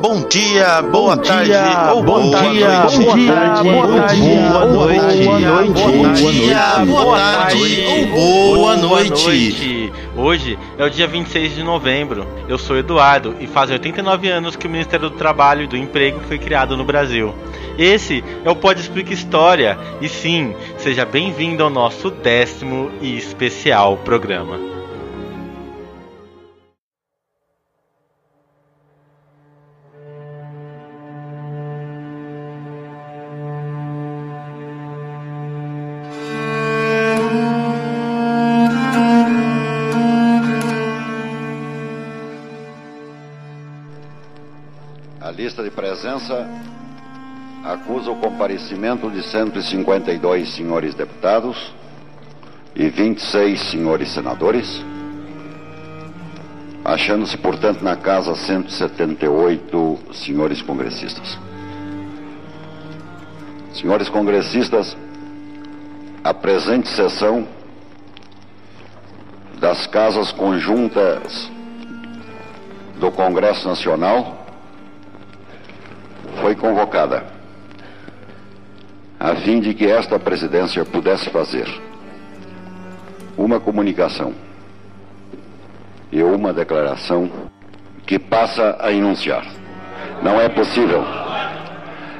Bom dia, boa Bom tarde, dia, ou bom boa dia, noite. bom tarde, Boa tarde, boa noite, boa noite, Bom boa dia, boa tarde, ou boa noite. Hoje é o dia 26 de novembro. Eu sou Eduardo e faz 89 anos que o Ministério do Trabalho e do Emprego foi criado no Brasil. Esse é o Pode Explica História e sim, seja bem-vindo ao nosso décimo e especial programa. Presença acusa o comparecimento de 152 senhores deputados e 26 senhores senadores, achando-se, portanto, na casa 178 senhores congressistas. Senhores congressistas, a presente sessão das casas conjuntas do Congresso Nacional foi convocada a fim de que esta presidência pudesse fazer uma comunicação e uma declaração que passa a enunciar. Não é possível.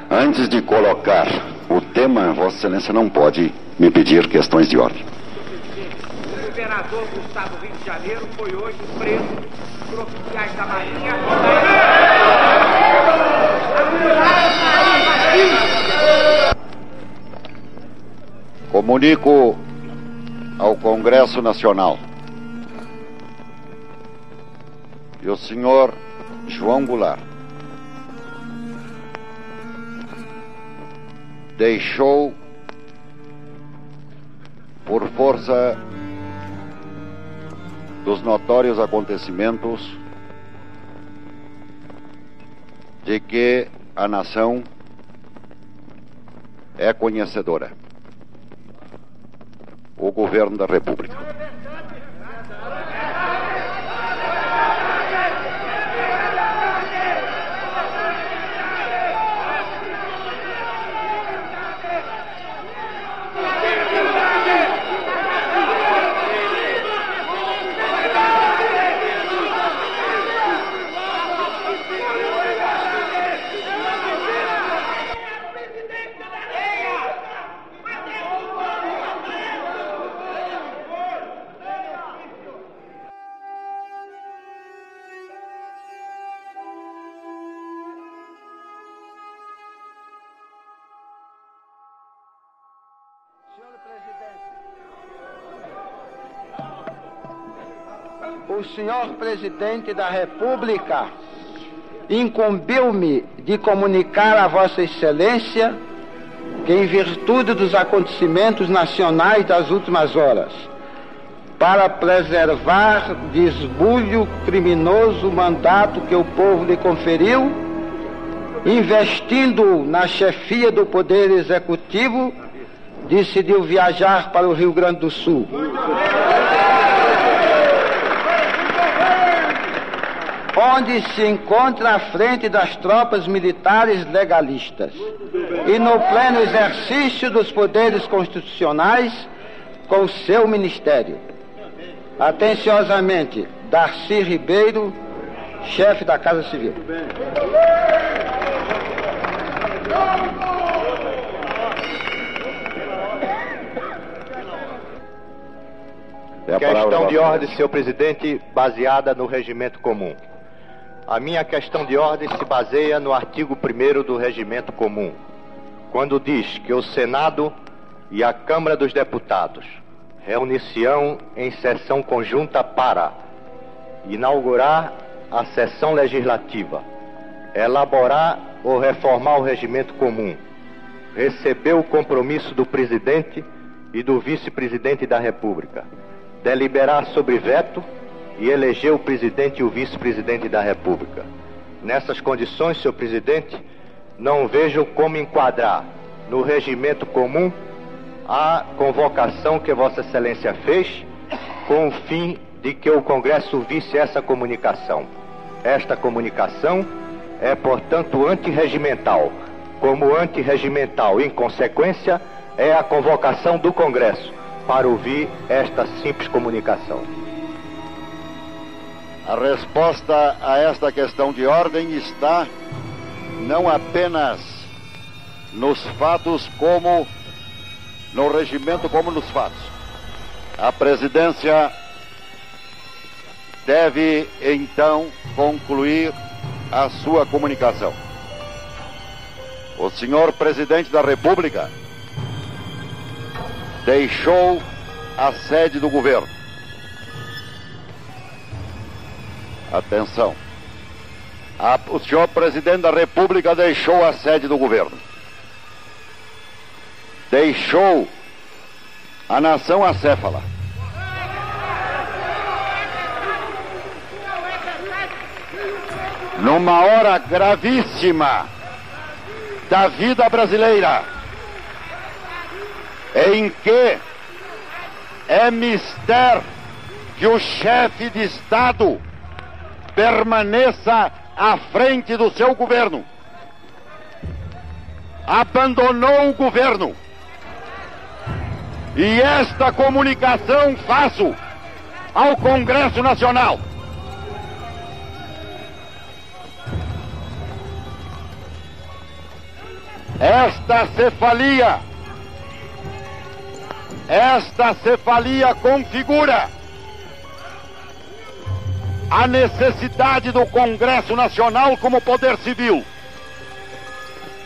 Antes de colocar o tema, Vossa Excelência não pode me pedir questões de ordem. O governador do estado do Rio de Janeiro foi hoje preso por oficiais da Marinha. Comunico ao Congresso Nacional. E o senhor João Goulart deixou, por força dos notórios acontecimentos, de que a nação é conhecedora o governo da República. O senhor presidente da República incumbiu-me de comunicar a Vossa Excelência que, em virtude dos acontecimentos nacionais das últimas horas, para preservar de esbulho criminoso o mandato que o povo lhe conferiu, investindo na chefia do Poder Executivo, decidiu viajar para o Rio Grande do Sul. Onde se encontra à frente das tropas militares legalistas e no pleno exercício dos poderes constitucionais com seu ministério. Atenciosamente, Darcy Ribeiro, chefe da Casa Civil. É Questão de ordem, senhor presidente, baseada no regimento comum. A minha questão de ordem se baseia no artigo 1 do regimento comum, quando diz que o Senado e a Câmara dos Deputados reunir-se-ão em sessão conjunta para inaugurar a sessão legislativa, elaborar ou reformar o regimento comum, receber o compromisso do presidente e do vice-presidente da República, deliberar sobre veto e eleger o presidente e o vice-presidente da República. Nessas condições, senhor presidente, não vejo como enquadrar no regimento comum a convocação que Vossa Excelência fez com o fim de que o Congresso visse essa comunicação. Esta comunicação é, portanto, antirregimental. Como antirregimental, em consequência, é a convocação do Congresso para ouvir esta simples comunicação. A resposta a esta questão de ordem está não apenas nos fatos como no regimento como nos fatos. A presidência deve então concluir a sua comunicação. O senhor presidente da República deixou a sede do governo. Atenção. A, o senhor presidente da República deixou a sede do governo. Deixou a nação acéfala. Numa hora gravíssima da vida brasileira, em que é mister que o chefe de Estado permaneça à frente do seu governo. Abandonou o governo. E esta comunicação faço ao Congresso Nacional. Esta cefalia, esta cefalia configura a necessidade do Congresso Nacional como poder civil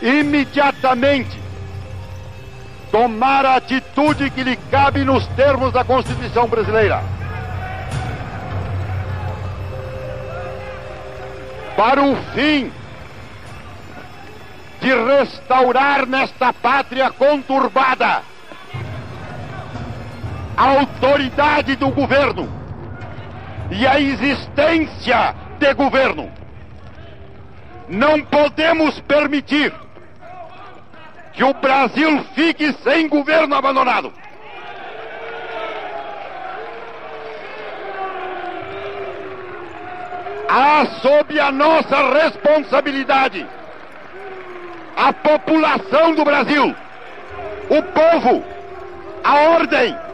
imediatamente tomar a atitude que lhe cabe nos termos da Constituição brasileira. Para o fim de restaurar nesta pátria conturbada a autoridade do governo e a existência de governo. Não podemos permitir que o Brasil fique sem governo abandonado. Há sob a nossa responsabilidade a população do Brasil, o povo, a ordem.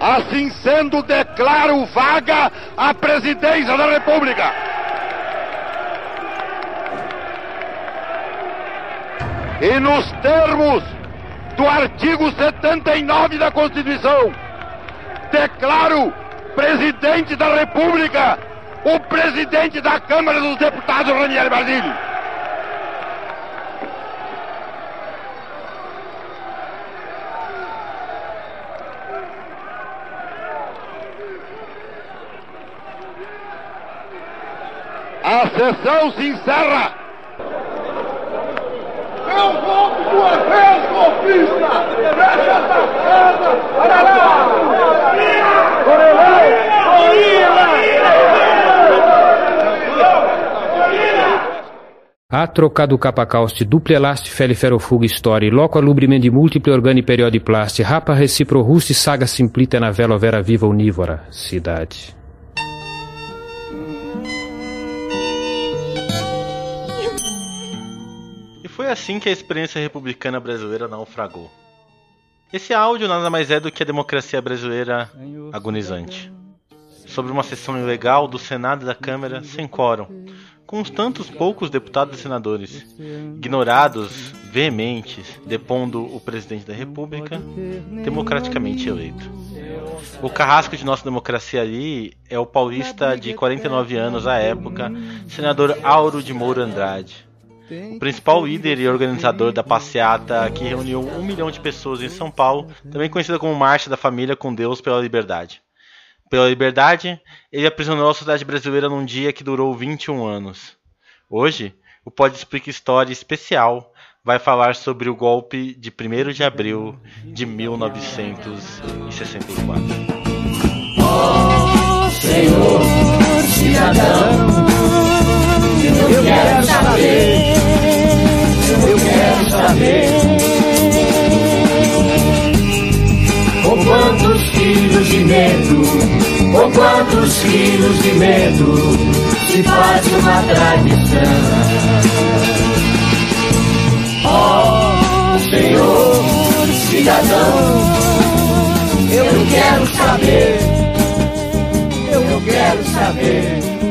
Assim sendo, declaro vaga a presidência da República. E nos termos do artigo 79 da Constituição, declaro presidente da República o presidente da Câmara dos Deputados, Ranieri Basílio. A sessão se encerra. É um golpe de uma vez, golpista! Fecha essa casa! Para lá! A trocado capacauste, duple elaste feli ferofuga história, loco alubriment múltiple organi periodi plaste, rapa recipro rusti saga simplita na vela vera viva unívora, cidade. Assim que a experiência republicana brasileira naufragou. Esse áudio nada mais é do que a democracia brasileira agonizante. Sobre uma sessão ilegal do Senado e da Câmara sem quórum, com os tantos poucos deputados e senadores, ignorados, veementes, depondo o presidente da República, democraticamente eleito. O carrasco de nossa democracia ali é o paulista de 49 anos à época, senador Auro de Moura Andrade. O principal líder e organizador da passeata que reuniu um milhão de pessoas em São Paulo, também conhecida como Marcha da Família com Deus pela Liberdade. Pela liberdade, ele aprisionou a sociedade brasileira num dia que durou 21 anos. Hoje, o Pode Explica História especial vai falar sobre o golpe de 1 de abril de 1964. Oh, Senhor, cidadão, eu quero saber, eu quero saber. Com quantos filhos de negro Com quantos quilos de medo se faz uma tradição? Oh, Senhor, cidadão, eu quero saber, eu quero saber.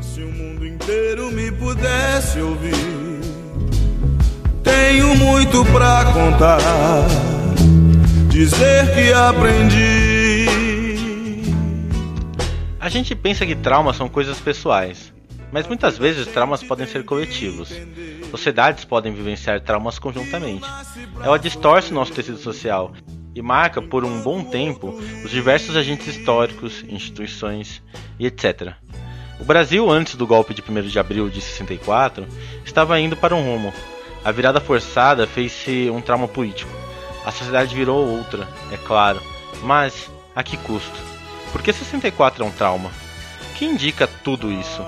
Se o mundo inteiro me pudesse ouvir, tenho muito pra contar, dizer que aprendi. A gente pensa que traumas são coisas pessoais, mas muitas vezes traumas podem ser coletivos. Sociedades podem vivenciar traumas conjuntamente. Ela distorce nosso tecido social e marca por um bom tempo os diversos agentes históricos, instituições e etc. O Brasil, antes do golpe de 1 de abril de 64, estava indo para um rumo. A virada forçada fez-se um trauma político. A sociedade virou outra, é claro, mas a que custo? Por que 64 é um trauma? O que indica tudo isso?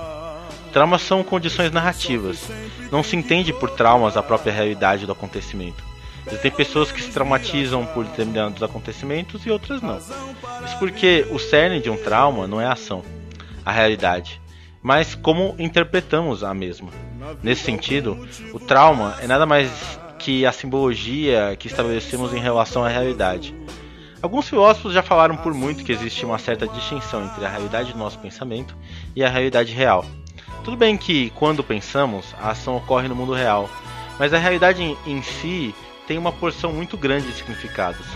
Traumas são condições narrativas. Não se entende por traumas a própria realidade do acontecimento. Existem pessoas que se traumatizam por determinados acontecimentos e outras não. Isso porque o cerne de um trauma não é a ação, a realidade, mas como interpretamos a mesma. Nesse sentido, o trauma é nada mais que a simbologia que estabelecemos em relação à realidade. Alguns filósofos já falaram por muito que existe uma certa distinção entre a realidade do nosso pensamento e a realidade real. Tudo bem que, quando pensamos, a ação ocorre no mundo real, mas a realidade em, em si tem uma porção muito grande de significados.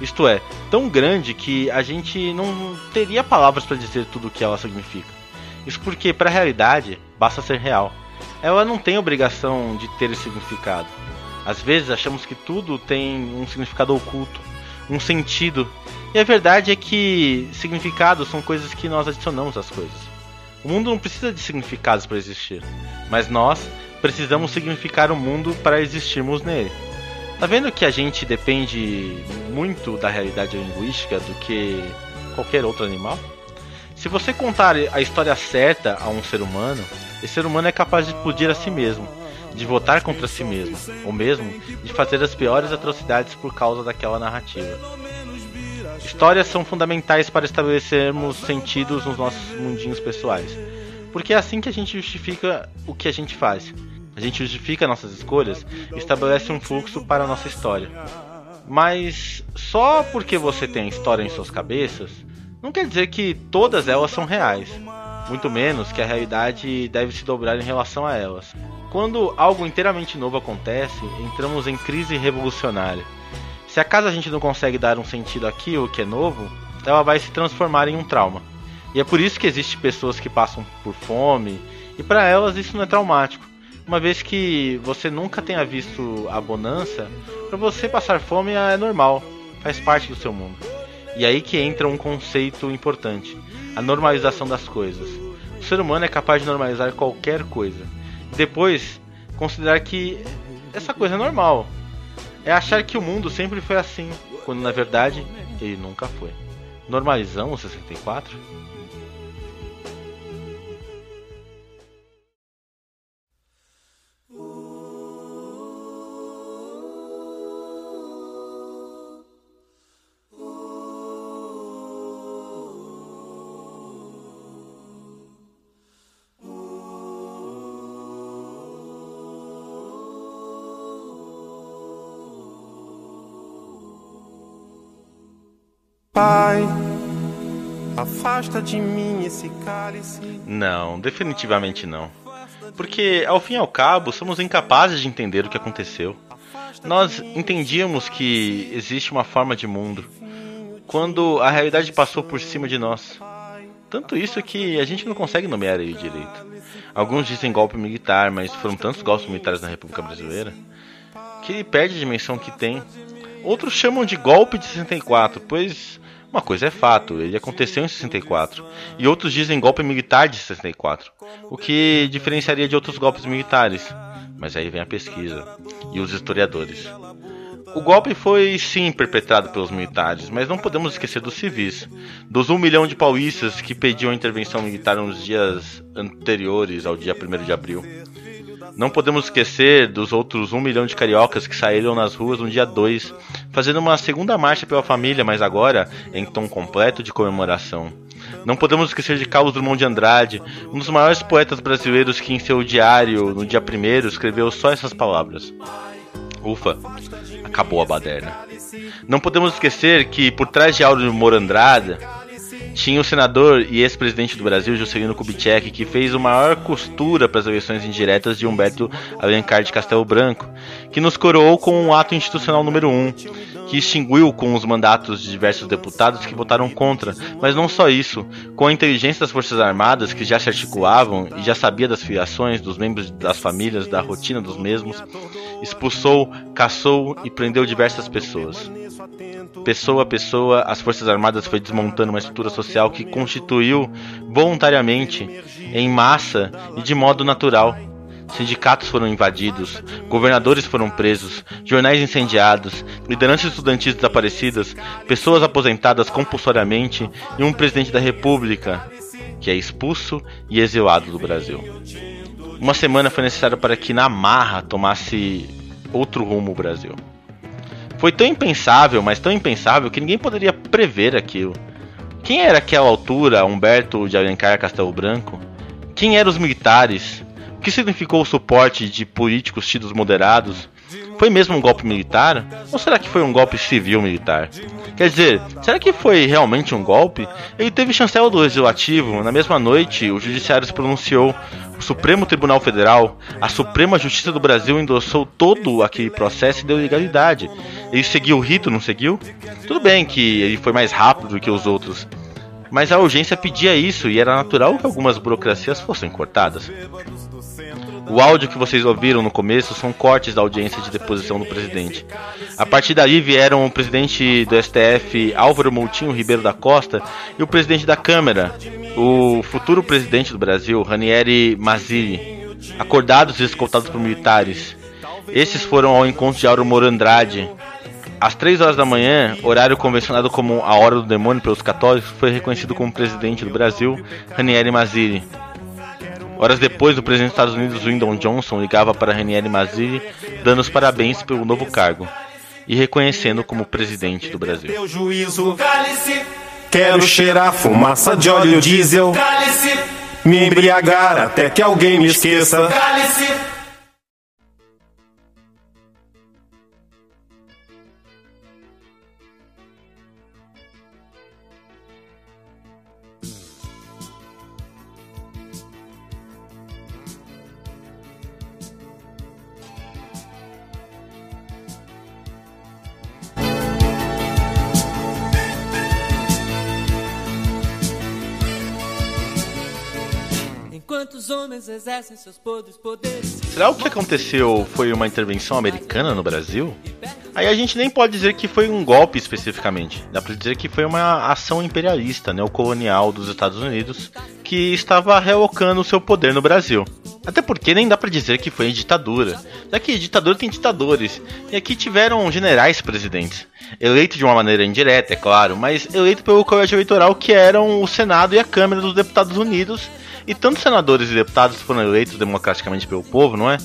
Isto é, tão grande que a gente não teria palavras para dizer tudo o que ela significa. Isso porque, para a realidade, basta ser real. Ela não tem obrigação de ter significado. Às vezes achamos que tudo tem um significado oculto, um sentido. E a verdade é que significados são coisas que nós adicionamos às coisas. O mundo não precisa de significados para existir, mas nós precisamos significar o mundo para existirmos nele. Tá vendo que a gente depende muito da realidade linguística do que qualquer outro animal? Se você contar a história certa a um ser humano, esse ser humano é capaz de explodir a si mesmo, de votar contra si mesmo, ou mesmo de fazer as piores atrocidades por causa daquela narrativa. Histórias são fundamentais para estabelecermos sentidos nos nossos mundinhos pessoais, porque é assim que a gente justifica o que a gente faz. A gente justifica nossas escolhas e estabelece um fluxo para a nossa história. Mas só porque você tem história em suas cabeças, não quer dizer que todas elas são reais, muito menos que a realidade deve se dobrar em relação a elas. Quando algo inteiramente novo acontece, entramos em crise revolucionária. Se acaso a gente não consegue dar um sentido àquilo que é novo, ela vai se transformar em um trauma. E é por isso que existem pessoas que passam por fome, e para elas isso não é traumático. Uma vez que você nunca tenha visto a bonança, para você passar fome é normal, faz parte do seu mundo. E aí que entra um conceito importante: a normalização das coisas. O ser humano é capaz de normalizar qualquer coisa. Depois, considerar que essa coisa é normal. É achar que o mundo sempre foi assim, quando na verdade ele nunca foi. Normalizamos 64? Pai, afasta de mim esse cálice. Não, definitivamente não. Porque, ao fim e ao cabo, somos incapazes de entender o que aconteceu. Nós entendíamos que existe uma forma de mundo quando a realidade passou por cima de nós. Tanto isso que a gente não consegue nomear ele direito. Alguns dizem golpe militar, mas foram tantos golpes militares na República Brasileira que ele perde a dimensão que tem. Outros chamam de golpe de 64, pois uma coisa é fato, ele aconteceu em 64, e outros dizem golpe militar de 64, o que diferenciaria de outros golpes militares. Mas aí vem a pesquisa e os historiadores. O golpe foi sim perpetrado pelos militares, mas não podemos esquecer dos civis. Dos um milhão de paulistas que pediam a intervenção militar nos dias anteriores ao dia 1 de abril. Não podemos esquecer dos outros um milhão de cariocas que saíram nas ruas no dia 2, fazendo uma segunda marcha pela família, mas agora em tom completo de comemoração. Não podemos esquecer de Carlos Drummond de Andrade, um dos maiores poetas brasileiros que em seu diário, no dia 1 escreveu só essas palavras. Ufa, acabou a baderna. Não podemos esquecer que por trás de Auro Moro Andrade tinha o senador e ex-presidente do Brasil, Juscelino Kubitschek, que fez o maior costura para as eleições indiretas de Humberto Alencar de Castelo Branco, que nos coroou com o ato institucional número 1, que extinguiu com os mandatos de diversos deputados que votaram contra. Mas não só isso, com a inteligência das Forças Armadas, que já se articulavam e já sabia das filiações dos membros das famílias, da rotina dos mesmos, expulsou, caçou e prendeu diversas pessoas. Pessoa a pessoa, as Forças Armadas foi desmontando uma estrutura social que constituiu voluntariamente, em massa e de modo natural. Sindicatos foram invadidos, governadores foram presos, jornais incendiados, lideranças estudantis desaparecidas, pessoas aposentadas compulsoriamente e um presidente da República que é expulso e exilado do Brasil. Uma semana foi necessária para que na marra tomasse outro rumo o Brasil. Foi tão impensável, mas tão impensável que ninguém poderia prever aquilo. Quem era aquela altura Humberto de Alencar Castelo Branco? Quem eram os militares? O que significou o suporte de políticos tidos moderados? Foi mesmo um golpe militar? Ou será que foi um golpe civil-militar? Quer dizer, será que foi realmente um golpe? Ele teve chancela do Legislativo. Na mesma noite, o Judiciário se pronunciou. O Supremo Tribunal Federal, a Suprema Justiça do Brasil endossou todo aquele processo e deu legalidade. Ele seguiu o rito, não seguiu? Tudo bem que ele foi mais rápido do que os outros. Mas a urgência pedia isso e era natural que algumas burocracias fossem cortadas. O áudio que vocês ouviram no começo são cortes da audiência de deposição do presidente. A partir daí vieram o presidente do STF, Álvaro Moutinho Ribeiro da Costa, e o presidente da Câmara, o futuro presidente do Brasil, Ranieri Mazzilli, acordados e escoltados por militares. Esses foram ao encontro de Auro Moro Andrade. Às 3 horas da manhã, horário convencionado como a hora do demônio pelos católicos, foi reconhecido como presidente do Brasil, Ranieri Mazzilli. Horas depois, o presidente dos Estados Unidos, Lyndon Johnson, ligava para Ranieri Mazzilli, dando os parabéns pelo novo cargo e reconhecendo como presidente do Brasil. Quero cheirar fumaça de óleo diesel, me embriagar até que alguém me esqueça. Enquanto homens exercem seus podres poderes. Será o que aconteceu foi uma intervenção americana no Brasil? Aí a gente nem pode dizer que foi um golpe especificamente. Dá pra dizer que foi uma ação imperialista, neocolonial dos Estados Unidos que estava realocando o seu poder no Brasil. Até porque nem dá pra dizer que foi ditadura. Já que ditador tem ditadores. E aqui tiveram generais presidentes. Eleito de uma maneira indireta, é claro, mas eleito pelo colégio eleitoral que eram o Senado e a Câmara dos Deputados Unidos. E tantos senadores e deputados foram eleitos democraticamente pelo povo, não é?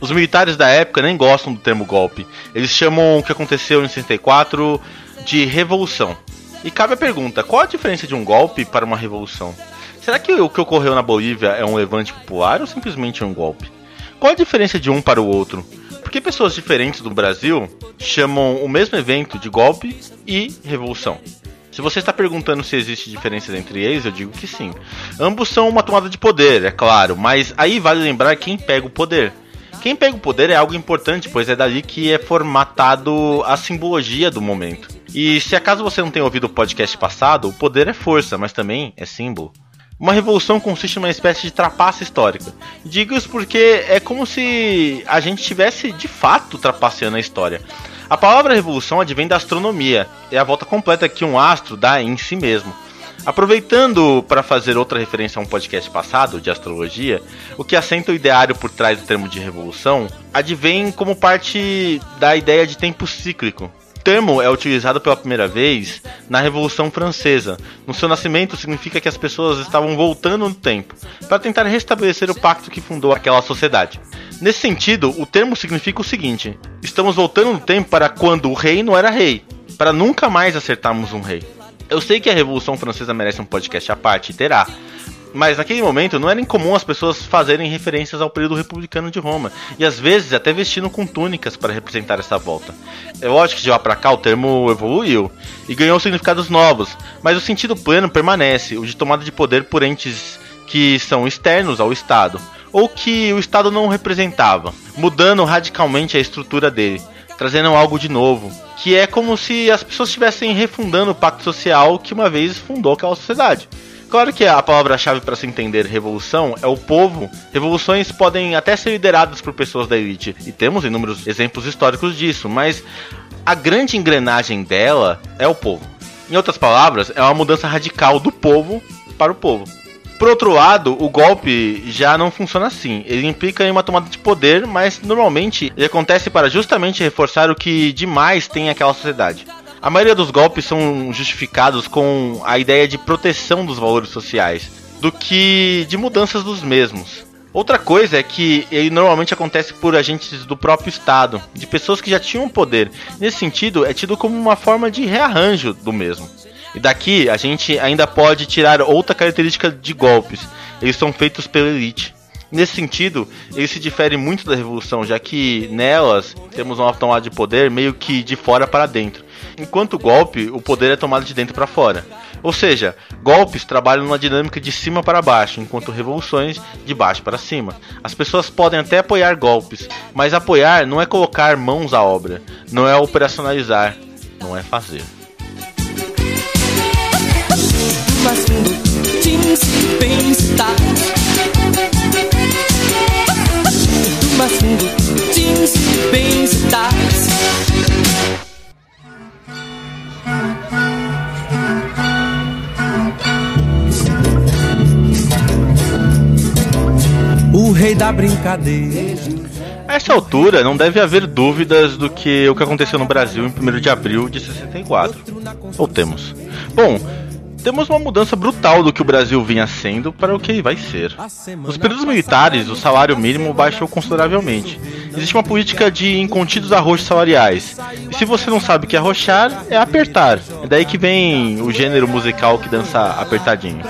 Os militares da época nem gostam do termo golpe. Eles chamam o que aconteceu em 64 de revolução. E cabe a pergunta: qual a diferença de um golpe para uma revolução? Será que o que ocorreu na Bolívia é um levante popular ou simplesmente um golpe? Qual a diferença de um para o outro? Por que pessoas diferentes do Brasil chamam o mesmo evento de golpe e revolução? Se você está perguntando se existe diferenças entre eles, eu digo que sim. Ambos são uma tomada de poder, é claro, mas aí vale lembrar quem pega o poder. Quem pega o poder é algo importante, pois é dali que é formatado a simbologia do momento. E se acaso você não tenha ouvido o podcast passado, o poder é força, mas também é símbolo. Uma revolução consiste numa espécie de trapaça histórica. Digo isso porque é como se a gente estivesse de fato trapaceando a história. A palavra revolução advém da astronomia, é a volta completa que um astro dá em si mesmo. Aproveitando para fazer outra referência a um podcast passado de astrologia, o que assenta o ideário por trás do termo de revolução advém como parte da ideia de tempo cíclico. O termo é utilizado pela primeira vez na Revolução Francesa. No seu nascimento, significa que as pessoas estavam voltando no tempo para tentar restabelecer o pacto que fundou aquela sociedade. Nesse sentido, o termo significa o seguinte: estamos voltando no tempo para quando o rei não era rei, para nunca mais acertarmos um rei. Eu sei que a Revolução Francesa merece um podcast à parte, terá. Mas naquele momento não era incomum as pessoas fazerem referências ao período republicano de Roma, e às vezes até vestindo com túnicas para representar essa volta. É lógico que de lá para cá o termo evoluiu e ganhou significados novos, mas o sentido pleno permanece, o de tomada de poder por entes que são externos ao Estado, ou que o Estado não representava, mudando radicalmente a estrutura dele, trazendo algo de novo, que é como se as pessoas estivessem refundando o pacto social que uma vez fundou aquela sociedade. Claro que a palavra-chave para se entender revolução é o povo. Revoluções podem até ser lideradas por pessoas da elite, e temos inúmeros exemplos históricos disso, mas a grande engrenagem dela é o povo. Em outras palavras, é uma mudança radical do povo para o povo. Por outro lado, o golpe já não funciona assim. Ele implica em uma tomada de poder, mas normalmente ele acontece para justamente reforçar o que demais tem aquela sociedade. A maioria dos golpes são justificados com a ideia de proteção dos valores sociais, do que de mudanças dos mesmos. Outra coisa é que ele normalmente acontece por agentes do próprio Estado, de pessoas que já tinham poder. Nesse sentido, é tido como uma forma de rearranjo do mesmo. E daqui a gente ainda pode tirar outra característica de golpes. Eles são feitos pela elite. Nesse sentido, eles se diferem muito da revolução, já que nelas temos uma tomada de poder meio que de fora para dentro. Enquanto golpe, o poder é tomado de dentro para fora. Ou seja, golpes trabalham numa dinâmica de cima para baixo, enquanto revoluções de baixo para cima. As pessoas podem até apoiar golpes, mas apoiar não é colocar mãos à obra, não é operacionalizar, não é fazer. Mais fundo de se pensar. Do mais fundo de se pensar. O rei da brincadeira. A essa altura, não deve haver dúvidas do que o que aconteceu no Brasil em 1 de abril de 64. Ou temos. Bom, temos uma mudança brutal do que o Brasil vinha sendo para o que vai ser. Nos períodos militares, o salário mínimo baixou consideravelmente. Existe uma política de incontidos arroxos salariais. E se você não sabe o que é arrochar, é apertar. É daí que vem o gênero musical que dança apertadinho.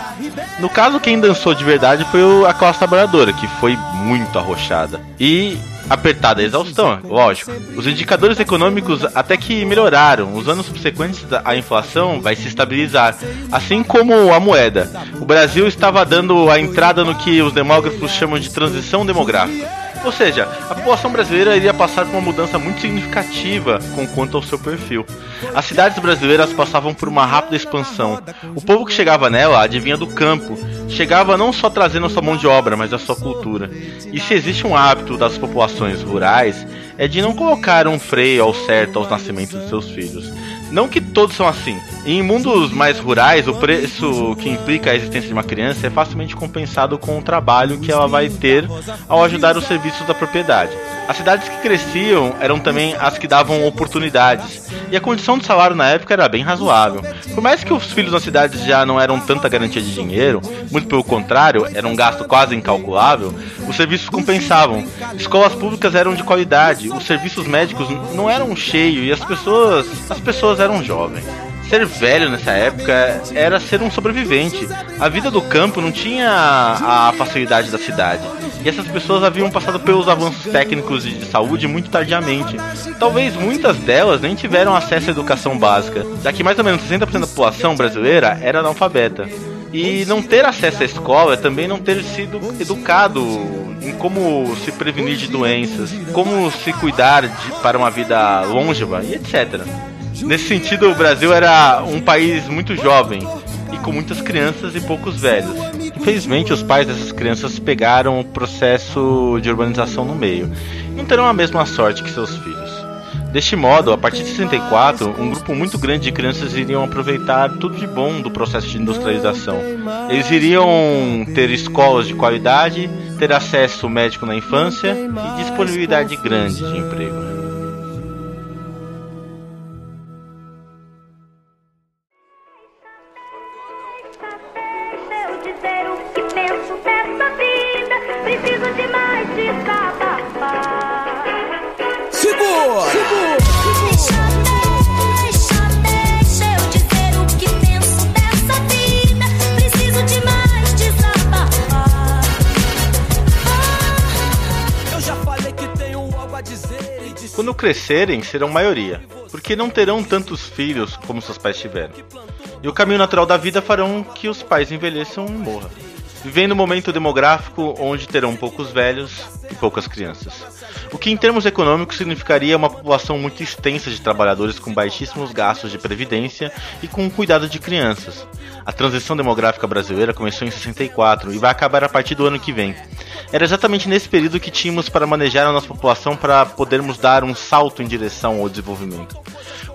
No caso, quem dançou de verdade foi a classe trabalhadora, que foi muito arrochada. E apertada exaustão, lógico. Os indicadores econômicos até que melhoraram. Os anos subsequentes a inflação vai se estabilizar, assim como a moeda. O Brasil estava dando a entrada no que os demógrafos chamam de transição demográfica. Ou seja, a população brasileira iria passar por uma mudança muito significativa com quanto ao seu perfil. As cidades brasileiras passavam por uma rápida expansão. O povo que chegava nela adivinha do campo, chegava não só trazendo a sua mão de obra, mas a sua cultura. E se existe um hábito das populações rurais, é de não colocar um freio ao certo aos nascimentos de seus filhos. Não que todos são assim. Em mundos mais rurais, o preço que implica a existência de uma criança é facilmente compensado com o trabalho que ela vai ter ao ajudar os serviços da propriedade. As cidades que cresciam eram também as que davam oportunidades, e a condição de salário na época era bem razoável. Por mais que os filhos nas cidades já não eram tanta garantia de dinheiro, muito pelo contrário, era um gasto quase incalculável, os serviços compensavam. Escolas públicas eram de qualidade, os serviços médicos não eram cheios e as pessoas, as pessoas eram jovens ser velho nessa época era ser um sobrevivente. A vida do campo não tinha a facilidade da cidade. E essas pessoas haviam passado pelos avanços técnicos de saúde muito tardiamente. Talvez muitas delas nem tiveram acesso à educação básica, já que mais ou menos 60% da população brasileira era analfabeta. E não ter acesso à escola é também não ter sido educado em como se prevenir de doenças, como se cuidar de, para uma vida longeva e etc. Nesse sentido, o Brasil era um país muito jovem e com muitas crianças e poucos velhos. Infelizmente, os pais dessas crianças pegaram o processo de urbanização no meio. Não terão a mesma sorte que seus filhos. Deste modo, a partir de 64, um grupo muito grande de crianças iriam aproveitar tudo de bom do processo de industrialização. Eles iriam ter escolas de qualidade, ter acesso médico na infância e disponibilidade grande de emprego. Crescerem, serão maioria, porque não terão tantos filhos como seus pais tiveram. E o caminho natural da vida farão que os pais envelheçam e morram. Vivendo um momento demográfico onde terão poucos velhos e poucas crianças. O que, em termos econômicos, significaria uma população muito extensa de trabalhadores com baixíssimos gastos de previdência e com cuidado de crianças. A transição demográfica brasileira começou em 64 e vai acabar a partir do ano que vem. Era exatamente nesse período que tínhamos para manejar a nossa população para podermos dar um salto em direção ao desenvolvimento.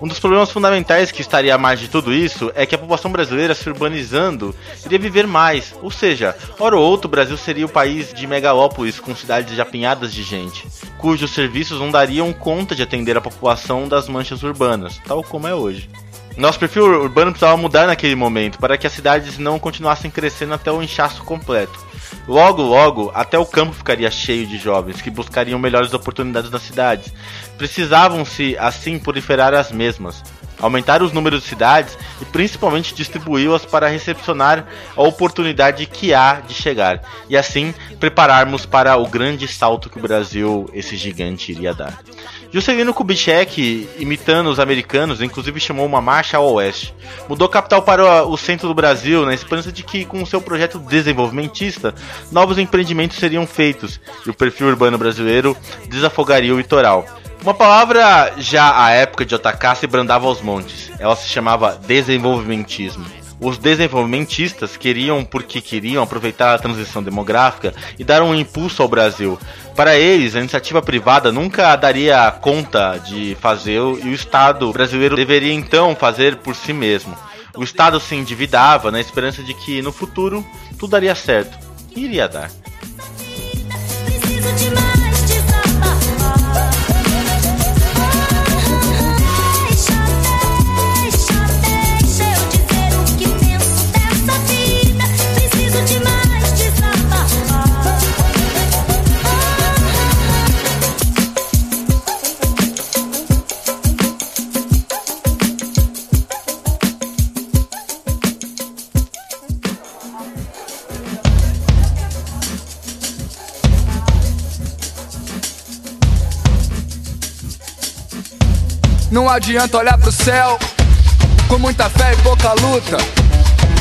Um dos problemas fundamentais que estaria à margem de tudo isso é que a população brasileira se urbanizando iria viver mais, ou seja, hora ou outro o Brasil seria o país de megalópolis com cidades apinhadas de gente, cujos serviços não dariam conta de atender a população das manchas urbanas, tal como é hoje. Nosso perfil urbano precisava mudar naquele momento para que as cidades não continuassem crescendo até o inchaço completo. Logo, logo, até o campo ficaria cheio de jovens que buscariam melhores oportunidades nas cidades. Precisavam-se, assim, proliferar as mesmas, aumentar os números de cidades e principalmente distribuí-las para recepcionar a oportunidade que há de chegar e assim prepararmos para o grande salto que o Brasil, esse gigante, iria dar. Juscelino Kubitschek, imitando os americanos, inclusive chamou uma marcha ao oeste. Mudou a capital para o centro do Brasil, na esperança de que, com seu projeto desenvolvimentista, novos empreendimentos seriam feitos e o perfil urbano brasileiro desafogaria o litoral. Uma palavra já à época de Otacá se brandava aos montes. Ela se chamava desenvolvimentismo. Os desenvolvimentistas queriam, porque queriam, aproveitar a transição demográfica e dar um impulso ao Brasil. Para eles, a iniciativa privada nunca daria conta de fazer e o Estado brasileiro deveria então fazer por si mesmo. O Estado se endividava na esperança de que no futuro tudo daria certo. E iria dar. Não adianta olhar pro céu com muita fé e pouca luta.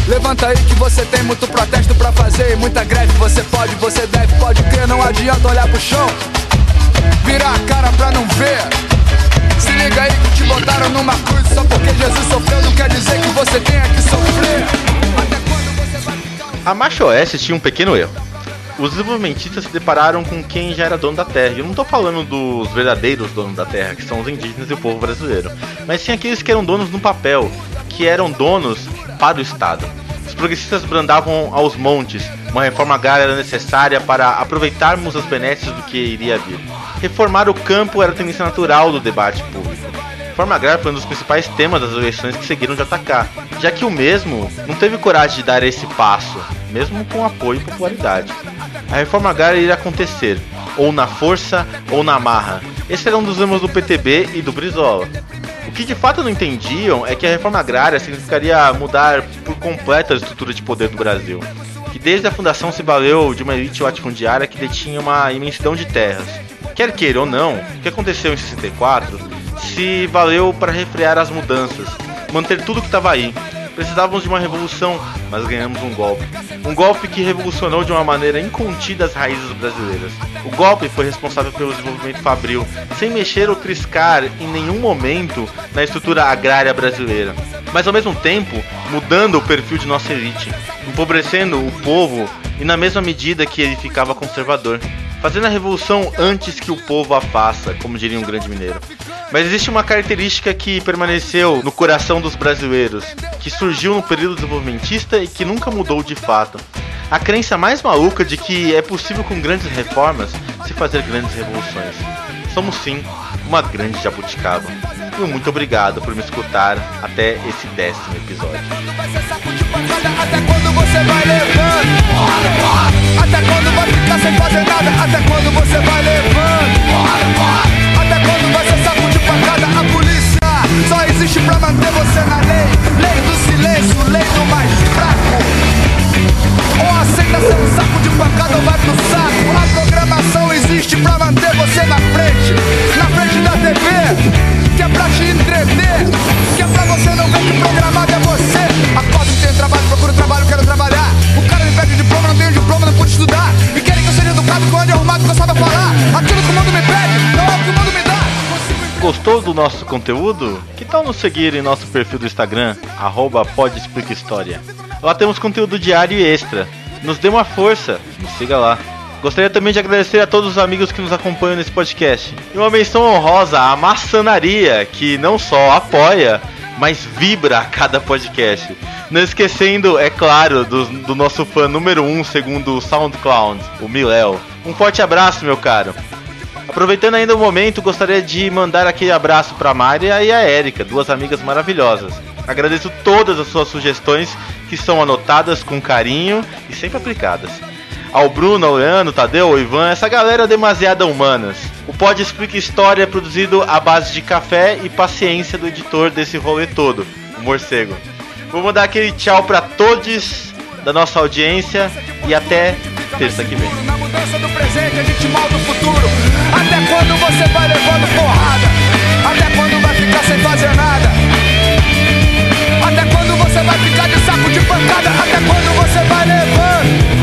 Levanta aí que você tem muito protesto pra fazer e muita greve. Você pode, você deve, pode crer. Não adianta olhar pro chão, virar a cara pra não ver. Se liga aí que te botaram numa cruz só porque Jesus sofreu. Não quer dizer que você tenha que sofrer. Até quando você vai ficar. A Marcha Oeste tinha um pequeno erro os desenvolvimentistas se depararam com quem já era dono da terra. Eu não estou falando dos verdadeiros donos da terra, que são os indígenas e o povo brasileiro, mas sim aqueles que eram donos no papel, que eram donos para o Estado. Os progressistas brandavam aos montes, uma reforma agrária era necessária para aproveitarmos as benesses do que iria vir. Reformar o campo era a tendência natural do debate público. Reforma agrária foi um dos principais temas das eleições que seguiram de atacar, já que o mesmo não teve coragem de dar esse passo, mesmo com apoio e popularidade. A reforma agrária iria acontecer, ou na força ou na marra. Esse era um dos lemas do PTB e do Brizola. O que de fato não entendiam é que a reforma agrária significaria mudar por completo a estrutura de poder do Brasil, que desde a fundação se valeu de uma elite latifundiária que detinha uma imensidão de terras. Quer queira ou não, o que aconteceu em 64 se valeu para refrear as mudanças, manter tudo que estava aí, Precisávamos de uma revolução, mas ganhamos um golpe. Um golpe que revolucionou de uma maneira incontida as raízes brasileiras. O golpe foi responsável pelo desenvolvimento fabril, sem mexer ou triscar em nenhum momento na estrutura agrária brasileira. Mas ao mesmo tempo, mudando o perfil de nossa elite, empobrecendo o povo e na mesma medida que ele ficava conservador fazendo a revolução antes que o povo a faça, como diria um grande mineiro. Mas existe uma característica que permaneceu no coração dos brasileiros, que surgiu no período desenvolvimentista e que nunca mudou de fato. A crença mais maluca de que é possível com grandes reformas se fazer grandes revoluções. Somos sim uma grande jabuticaba. E muito obrigado por me escutar até esse décimo episódio. Até quando você vai levando? Até quando vai ficar sem fazer nada? Até quando você vai levando? Nosso conteúdo? Que tal nos seguir em nosso perfil do Instagram, arroba. Lá temos conteúdo diário e extra. Nos dê uma força, nos siga lá. Gostaria também de agradecer a todos os amigos que nos acompanham nesse podcast. E uma menção honrosa à maçanaria, que não só apoia, mas vibra a cada podcast. Não esquecendo, é claro, do, do nosso fã número 1, um, segundo o SoundCloud, o Miléo. Um forte abraço, meu caro. Aproveitando ainda o momento, gostaria de mandar aquele abraço para Maria e a Érica, duas amigas maravilhosas. Agradeço todas as suas sugestões que são anotadas com carinho e sempre aplicadas ao Bruno, ao Leandro, Tadeu, ao Ivan, essa galera demasiada humanas. O Pod Explica História é produzido à base de café e paciência do editor desse rolê todo, o Morcego. Vamos dar aquele tchau para todos da nossa audiência e até terça que vem. Até quando você vai levando porrada? Até quando vai ficar sem fazer nada? Até quando você vai ficar de saco de pancada? Até quando você vai levar